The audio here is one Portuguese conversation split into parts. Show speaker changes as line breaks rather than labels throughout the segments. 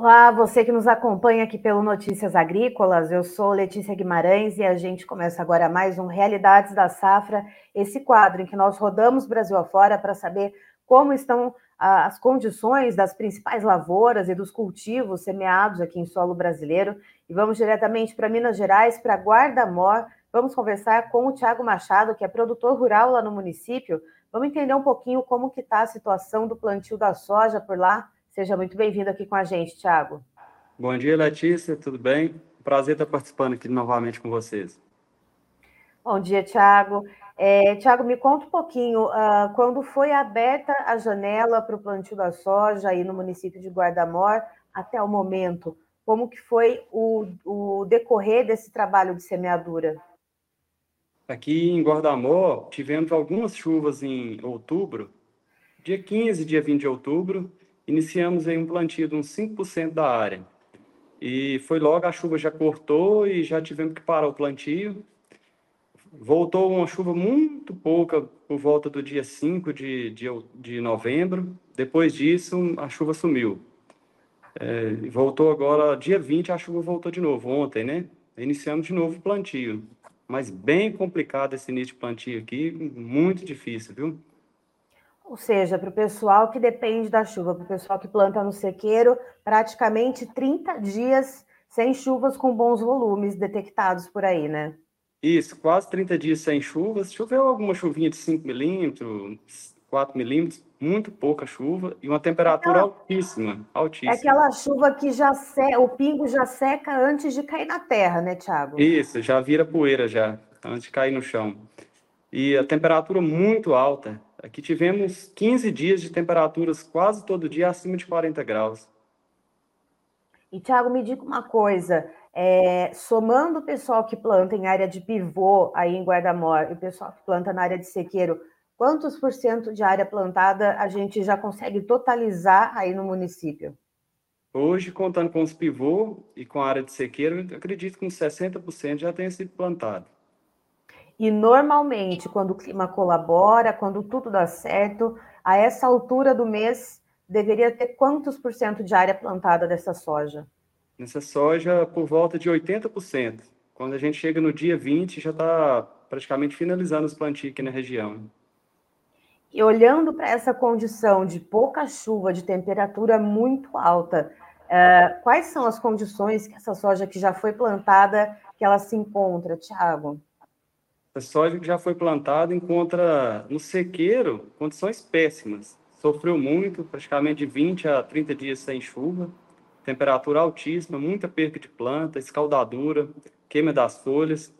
Olá, você que nos acompanha aqui pelo Notícias Agrícolas, eu sou Letícia Guimarães e a gente começa agora mais um Realidades da Safra, esse quadro em que nós rodamos Brasil afora para saber como estão as condições das principais lavouras e dos cultivos semeados aqui em solo brasileiro. E vamos diretamente para Minas Gerais, para Guarda-Mor. Vamos conversar com o Tiago Machado, que é produtor rural lá no município. Vamos entender um pouquinho como que está a situação do plantio da soja por lá Seja muito bem-vindo aqui com a gente, Tiago.
Bom dia, Letícia, tudo bem? Prazer estar participando aqui novamente com vocês.
Bom dia, Tiago. É, Tiago, me conta um pouquinho, uh, quando foi aberta a janela para o plantio da soja aí no município de Guardamor, até o momento, como que foi o, o decorrer desse trabalho de semeadura?
Aqui em Guardamor, tivemos algumas chuvas em outubro, dia 15, dia 20 de outubro, iniciamos aí um plantio de uns 5% da área. E foi logo, a chuva já cortou e já tivemos que parar o plantio. Voltou uma chuva muito pouca por volta do dia 5 de, de, de novembro. Depois disso, a chuva sumiu. É, voltou agora, dia 20, a chuva voltou de novo, ontem, né? Iniciamos de novo o plantio. Mas bem complicado esse início de plantio aqui, muito difícil, viu?
Ou seja, para o pessoal que depende da chuva, para o pessoal que planta no sequeiro, praticamente 30 dias sem chuvas com bons volumes detectados por aí, né?
Isso, quase 30 dias sem chuvas. Choveu alguma chuvinha de 5 milímetros, 4 milímetros, muito pouca chuva e uma temperatura aquela, altíssima, altíssima.
É aquela chuva que já se, o pingo já seca antes de cair na terra, né, Tiago?
Isso, já vira poeira já, antes de cair no chão. E a temperatura muito alta, Aqui tivemos 15 dias de temperaturas quase todo dia acima de 40 graus.
E, Tiago, me diga uma coisa: é, somando o pessoal que planta em área de pivô aí em Guardamor e o pessoal que planta na área de sequeiro, quantos por cento de área plantada a gente já consegue totalizar aí no município?
Hoje, contando com os pivô e com a área de sequeiro, acredito que uns 60% já tenha sido plantado.
E normalmente, quando o clima colabora, quando tudo dá certo, a essa altura do mês, deveria ter quantos por cento de área plantada dessa soja?
Nessa soja, por volta de 80%. Quando a gente chega no dia 20, já está praticamente finalizando os plantios aqui na região.
E olhando para essa condição de pouca chuva, de temperatura muito alta, uh, quais são as condições que essa soja que já foi plantada, que ela se encontra, Tiago?
A soja que já foi plantada encontra no sequeiro condições péssimas. Sofreu muito, praticamente de 20 a 30 dias sem chuva, temperatura altíssima, muita perca de planta, escaldadura, queima das folhas,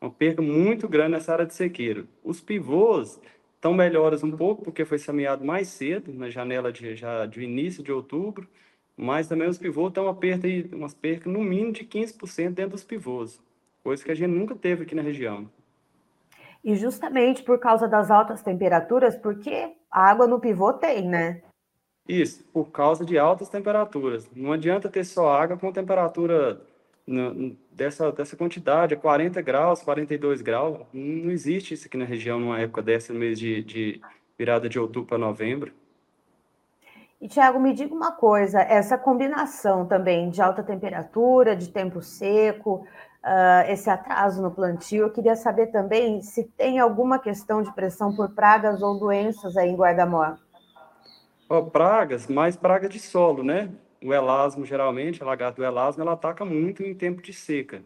uma perca muito grande nessa área de sequeiro. Os pivôs estão melhores um pouco, porque foi semeado mais cedo, na janela de, já de início de outubro, mas também os pivôs estão uma perca, umas percas no mínimo de 15% dentro dos pivôs, coisa que a gente nunca teve aqui na região.
E justamente por causa das altas temperaturas, porque a água no pivô tem, né?
Isso, por causa de altas temperaturas. Não adianta ter só água com temperatura dessa, dessa quantidade, 40 graus, 42 graus. Não existe isso aqui na região numa época dessa, no mês de, de virada de outubro para novembro.
E, Tiago, me diga uma coisa: essa combinação também de alta temperatura, de tempo seco, uh, esse atraso no plantio. Eu queria saber também se tem alguma questão de pressão por pragas ou doenças aí em Guardamor.
Oh, pragas, mais praga de solo, né? o elasmo, geralmente, a lagarta do elasmo, ela ataca muito em tempo de seca.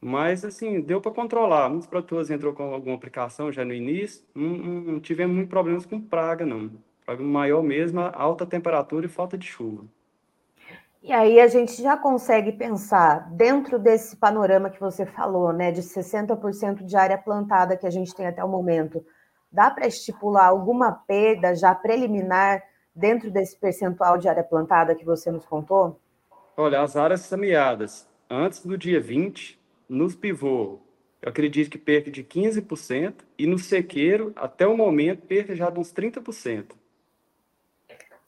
Mas, assim, deu para controlar. Muitos produtores entrou com alguma aplicação já no início, não, não tivemos muitos problemas com praga, não. Problema maior mesmo alta temperatura e falta de chuva.
E aí a gente já consegue pensar, dentro desse panorama que você falou, né, de 60% de área plantada que a gente tem até o momento, dá para estipular alguma perda já preliminar dentro desse percentual de área plantada que você nos contou?
Olha, as áreas semeadas antes do dia 20, nos pivô, eu acredito que perca de 15%, e no sequeiro, até o momento, perca já de uns 30%.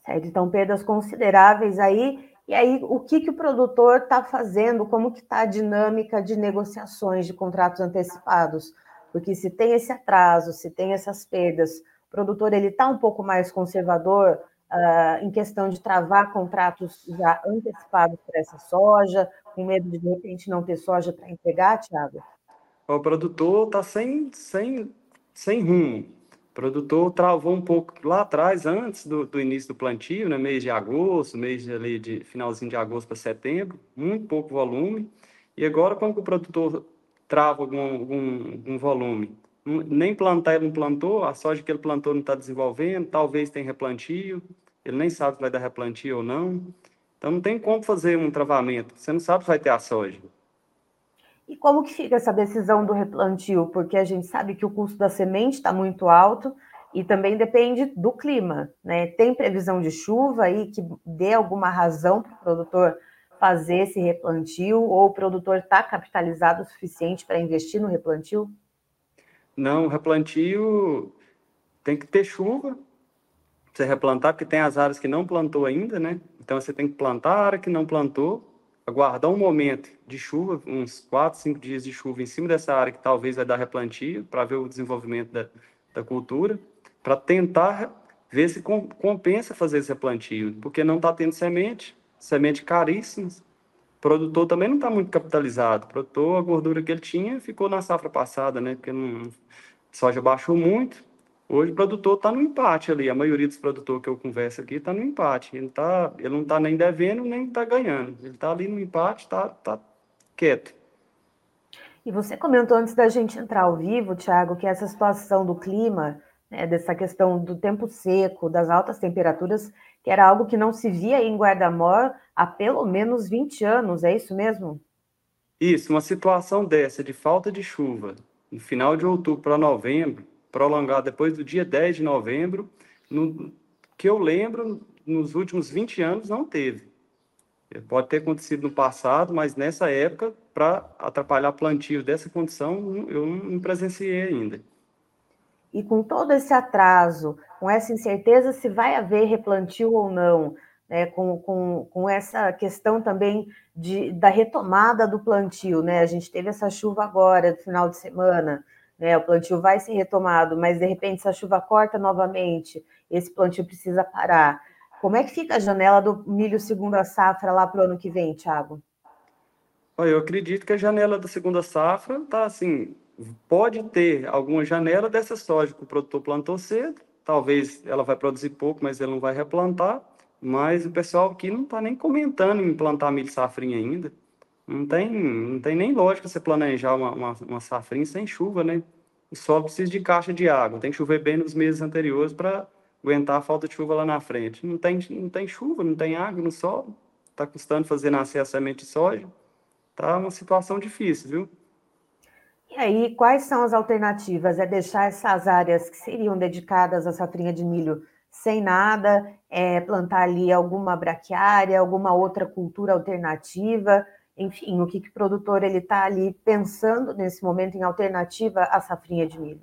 Certo, então perdas consideráveis aí, e aí, o que, que o produtor está fazendo? Como que está a dinâmica de negociações de contratos antecipados? Porque se tem esse atraso, se tem essas perdas, o produtor ele está um pouco mais conservador uh, em questão de travar contratos já antecipados para essa soja, com medo de de repente não ter soja para entregar, Tiago?
O produtor está sem, sem, sem rumo produtor travou um pouco lá atrás, antes do, do, início do plantio, né, mês de agosto, mês de, de finalzinho de agosto para setembro, muito pouco volume. E agora, que o produtor trava algum, algum, algum volume? Nem plantar ele não plantou, a soja que ele plantou não está desenvolvendo, talvez tenha replantio, ele nem sabe se vai dar replantio ou não. Então não tem como fazer um travamento, você não sabe se vai ter a soja.
E como que fica essa decisão do replantio? Porque a gente sabe que o custo da semente está muito alto e também depende do clima, né? Tem previsão de chuva aí que dê alguma razão para o produtor fazer esse replantio ou o produtor está capitalizado o suficiente para investir no replantio?
Não, o replantio tem que ter chuva você replantar, porque tem as áreas que não plantou ainda, né? Então você tem que plantar a área que não plantou aguardar um momento de chuva, uns 4, 5 dias de chuva em cima dessa área que talvez vai dar replantio, para ver o desenvolvimento da, da cultura, para tentar ver se compensa fazer esse replantio, porque não está tendo semente, semente caríssima, o produtor também não está muito capitalizado, o produtor, a gordura que ele tinha ficou na safra passada, né, porque não, soja baixou muito, Hoje o produtor está no empate ali. A maioria dos produtores que eu converso aqui está no empate. Ele, tá, ele não está nem devendo, nem está ganhando. Ele está ali no empate, está tá quieto.
E você comentou antes da gente entrar ao vivo, Tiago, que essa situação do clima, né, dessa questão do tempo seco, das altas temperaturas, que era algo que não se via em Guardamor há pelo menos 20 anos, é isso mesmo?
Isso, uma situação dessa de falta de chuva, no final de outubro para novembro, prolongar depois do dia 10 de novembro, no, que eu lembro, nos últimos 20 anos não teve. Pode ter acontecido no passado, mas nessa época, para atrapalhar plantio dessa condição, eu não presenciei ainda.
E com todo esse atraso, com essa incerteza se vai haver replantio ou não, né, com, com, com essa questão também de, da retomada do plantio, né? A gente teve essa chuva agora, no final de semana, né? O plantio vai ser retomado, mas de repente se a chuva corta novamente, esse plantio precisa parar. Como é que fica a janela do milho segunda safra lá para o ano que vem, Thiago?
Eu acredito que a janela da segunda safra está assim, pode ter alguma janela dessa soja que o produtor plantou cedo, talvez ela vai produzir pouco, mas ele não vai replantar, mas o pessoal aqui não está nem comentando em plantar milho safrinha ainda. Não tem, não tem nem lógica você planejar uma, uma, uma safrinha sem chuva, né? O solo precisa de caixa de água, tem que chover bem nos meses anteriores para aguentar a falta de chuva lá na frente. Não tem, não tem chuva, não tem água no solo, está custando fazer nascer a semente de soja. Tá uma situação difícil, viu?
E aí, quais são as alternativas? É deixar essas áreas que seriam dedicadas à safrinha de milho sem nada, é plantar ali alguma braquiária, alguma outra cultura alternativa? Enfim, o que, que o produtor ele está ali pensando nesse momento em alternativa à safrinha de milho?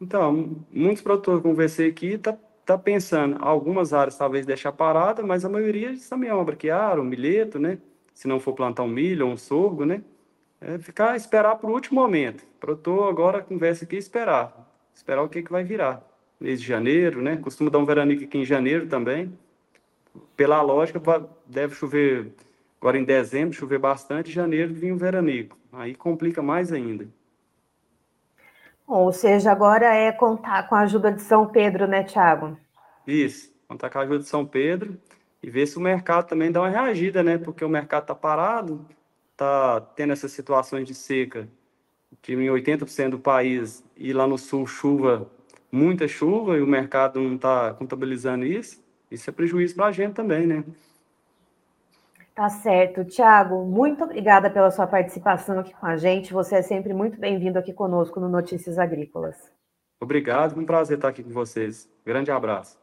Então, muitos produtores que conversei aqui tá, tá pensando, algumas áreas talvez deixar parada, mas a maioria também é uma braquiária, um milheto, né? Se não for plantar um milho ou um sorgo, né? É ficar, esperar para o último momento. O produtor agora conversa aqui esperar. Esperar o que, que vai virar. Mês de janeiro, né? Costuma dar um veranico aqui em janeiro também. Pela lógica, deve chover Agora, em dezembro, chover bastante, janeiro vinha o veranico. Aí complica mais ainda.
Ou seja, agora é contar com a ajuda de São Pedro, né, Tiago?
Isso, contar com a ajuda de São Pedro. e ver se o mercado também dá uma reagida, né? Porque o mercado está parado, está tendo essas situações de seca, que em 80% do país e lá no sul chuva, muita chuva, e o mercado não está contabilizando isso. Isso é prejuízo para a gente também, né?
Tá certo. Tiago, muito obrigada pela sua participação aqui com a gente. Você é sempre muito bem-vindo aqui conosco no Notícias Agrícolas.
Obrigado, um prazer estar aqui com vocês. Grande abraço.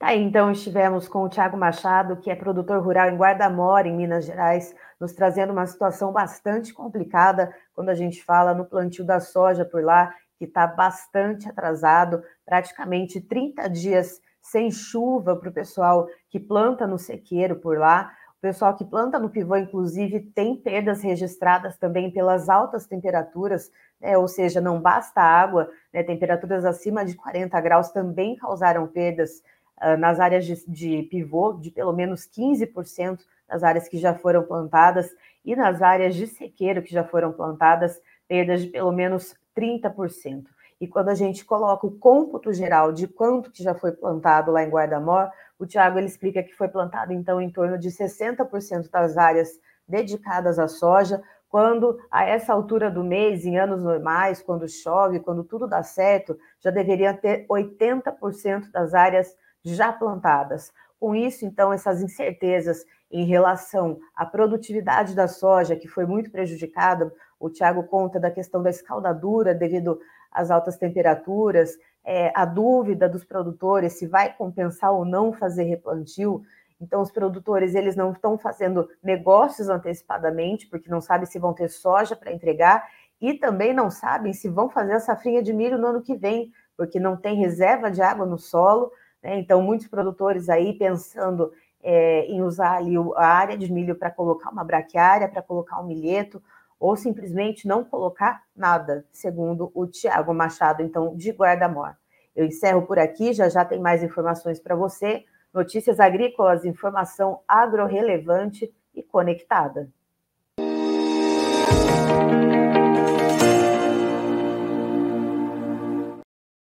Tá então, estivemos com o Tiago Machado, que é produtor rural em Guardamora, em Minas Gerais, nos trazendo uma situação bastante complicada quando a gente fala no plantio da soja por lá, que está bastante atrasado, praticamente 30 dias sem chuva para o pessoal que planta no sequeiro por lá. O pessoal que planta no pivô, inclusive, tem perdas registradas também pelas altas temperaturas, né? ou seja, não basta água, né? temperaturas acima de 40 graus também causaram perdas uh, nas áreas de, de pivô, de pelo menos 15% das áreas que já foram plantadas, e nas áreas de sequeiro que já foram plantadas, perdas de pelo menos 30%. E quando a gente coloca o cômputo geral de quanto que já foi plantado lá em Guardamor, o Tiago explica que foi plantado então em torno de 60% das áreas dedicadas à soja, quando a essa altura do mês, em anos normais, quando chove, quando tudo dá certo, já deveria ter 80% das áreas já plantadas. Com isso, então, essas incertezas em relação à produtividade da soja, que foi muito prejudicada, o Tiago conta da questão da escaldadura devido às altas temperaturas, é, a dúvida dos produtores se vai compensar ou não fazer replantio. Então, os produtores eles não estão fazendo negócios antecipadamente, porque não sabem se vão ter soja para entregar e também não sabem se vão fazer a safrinha de milho no ano que vem, porque não tem reserva de água no solo. Né? Então, muitos produtores aí pensando é, em usar ali a área de milho para colocar uma braquiária, para colocar um milheto, ou simplesmente não colocar nada, segundo o Tiago Machado, então, de Guardamor. Eu encerro por aqui, já já tem mais informações para você. Notícias agrícolas, informação agro-relevante e conectada.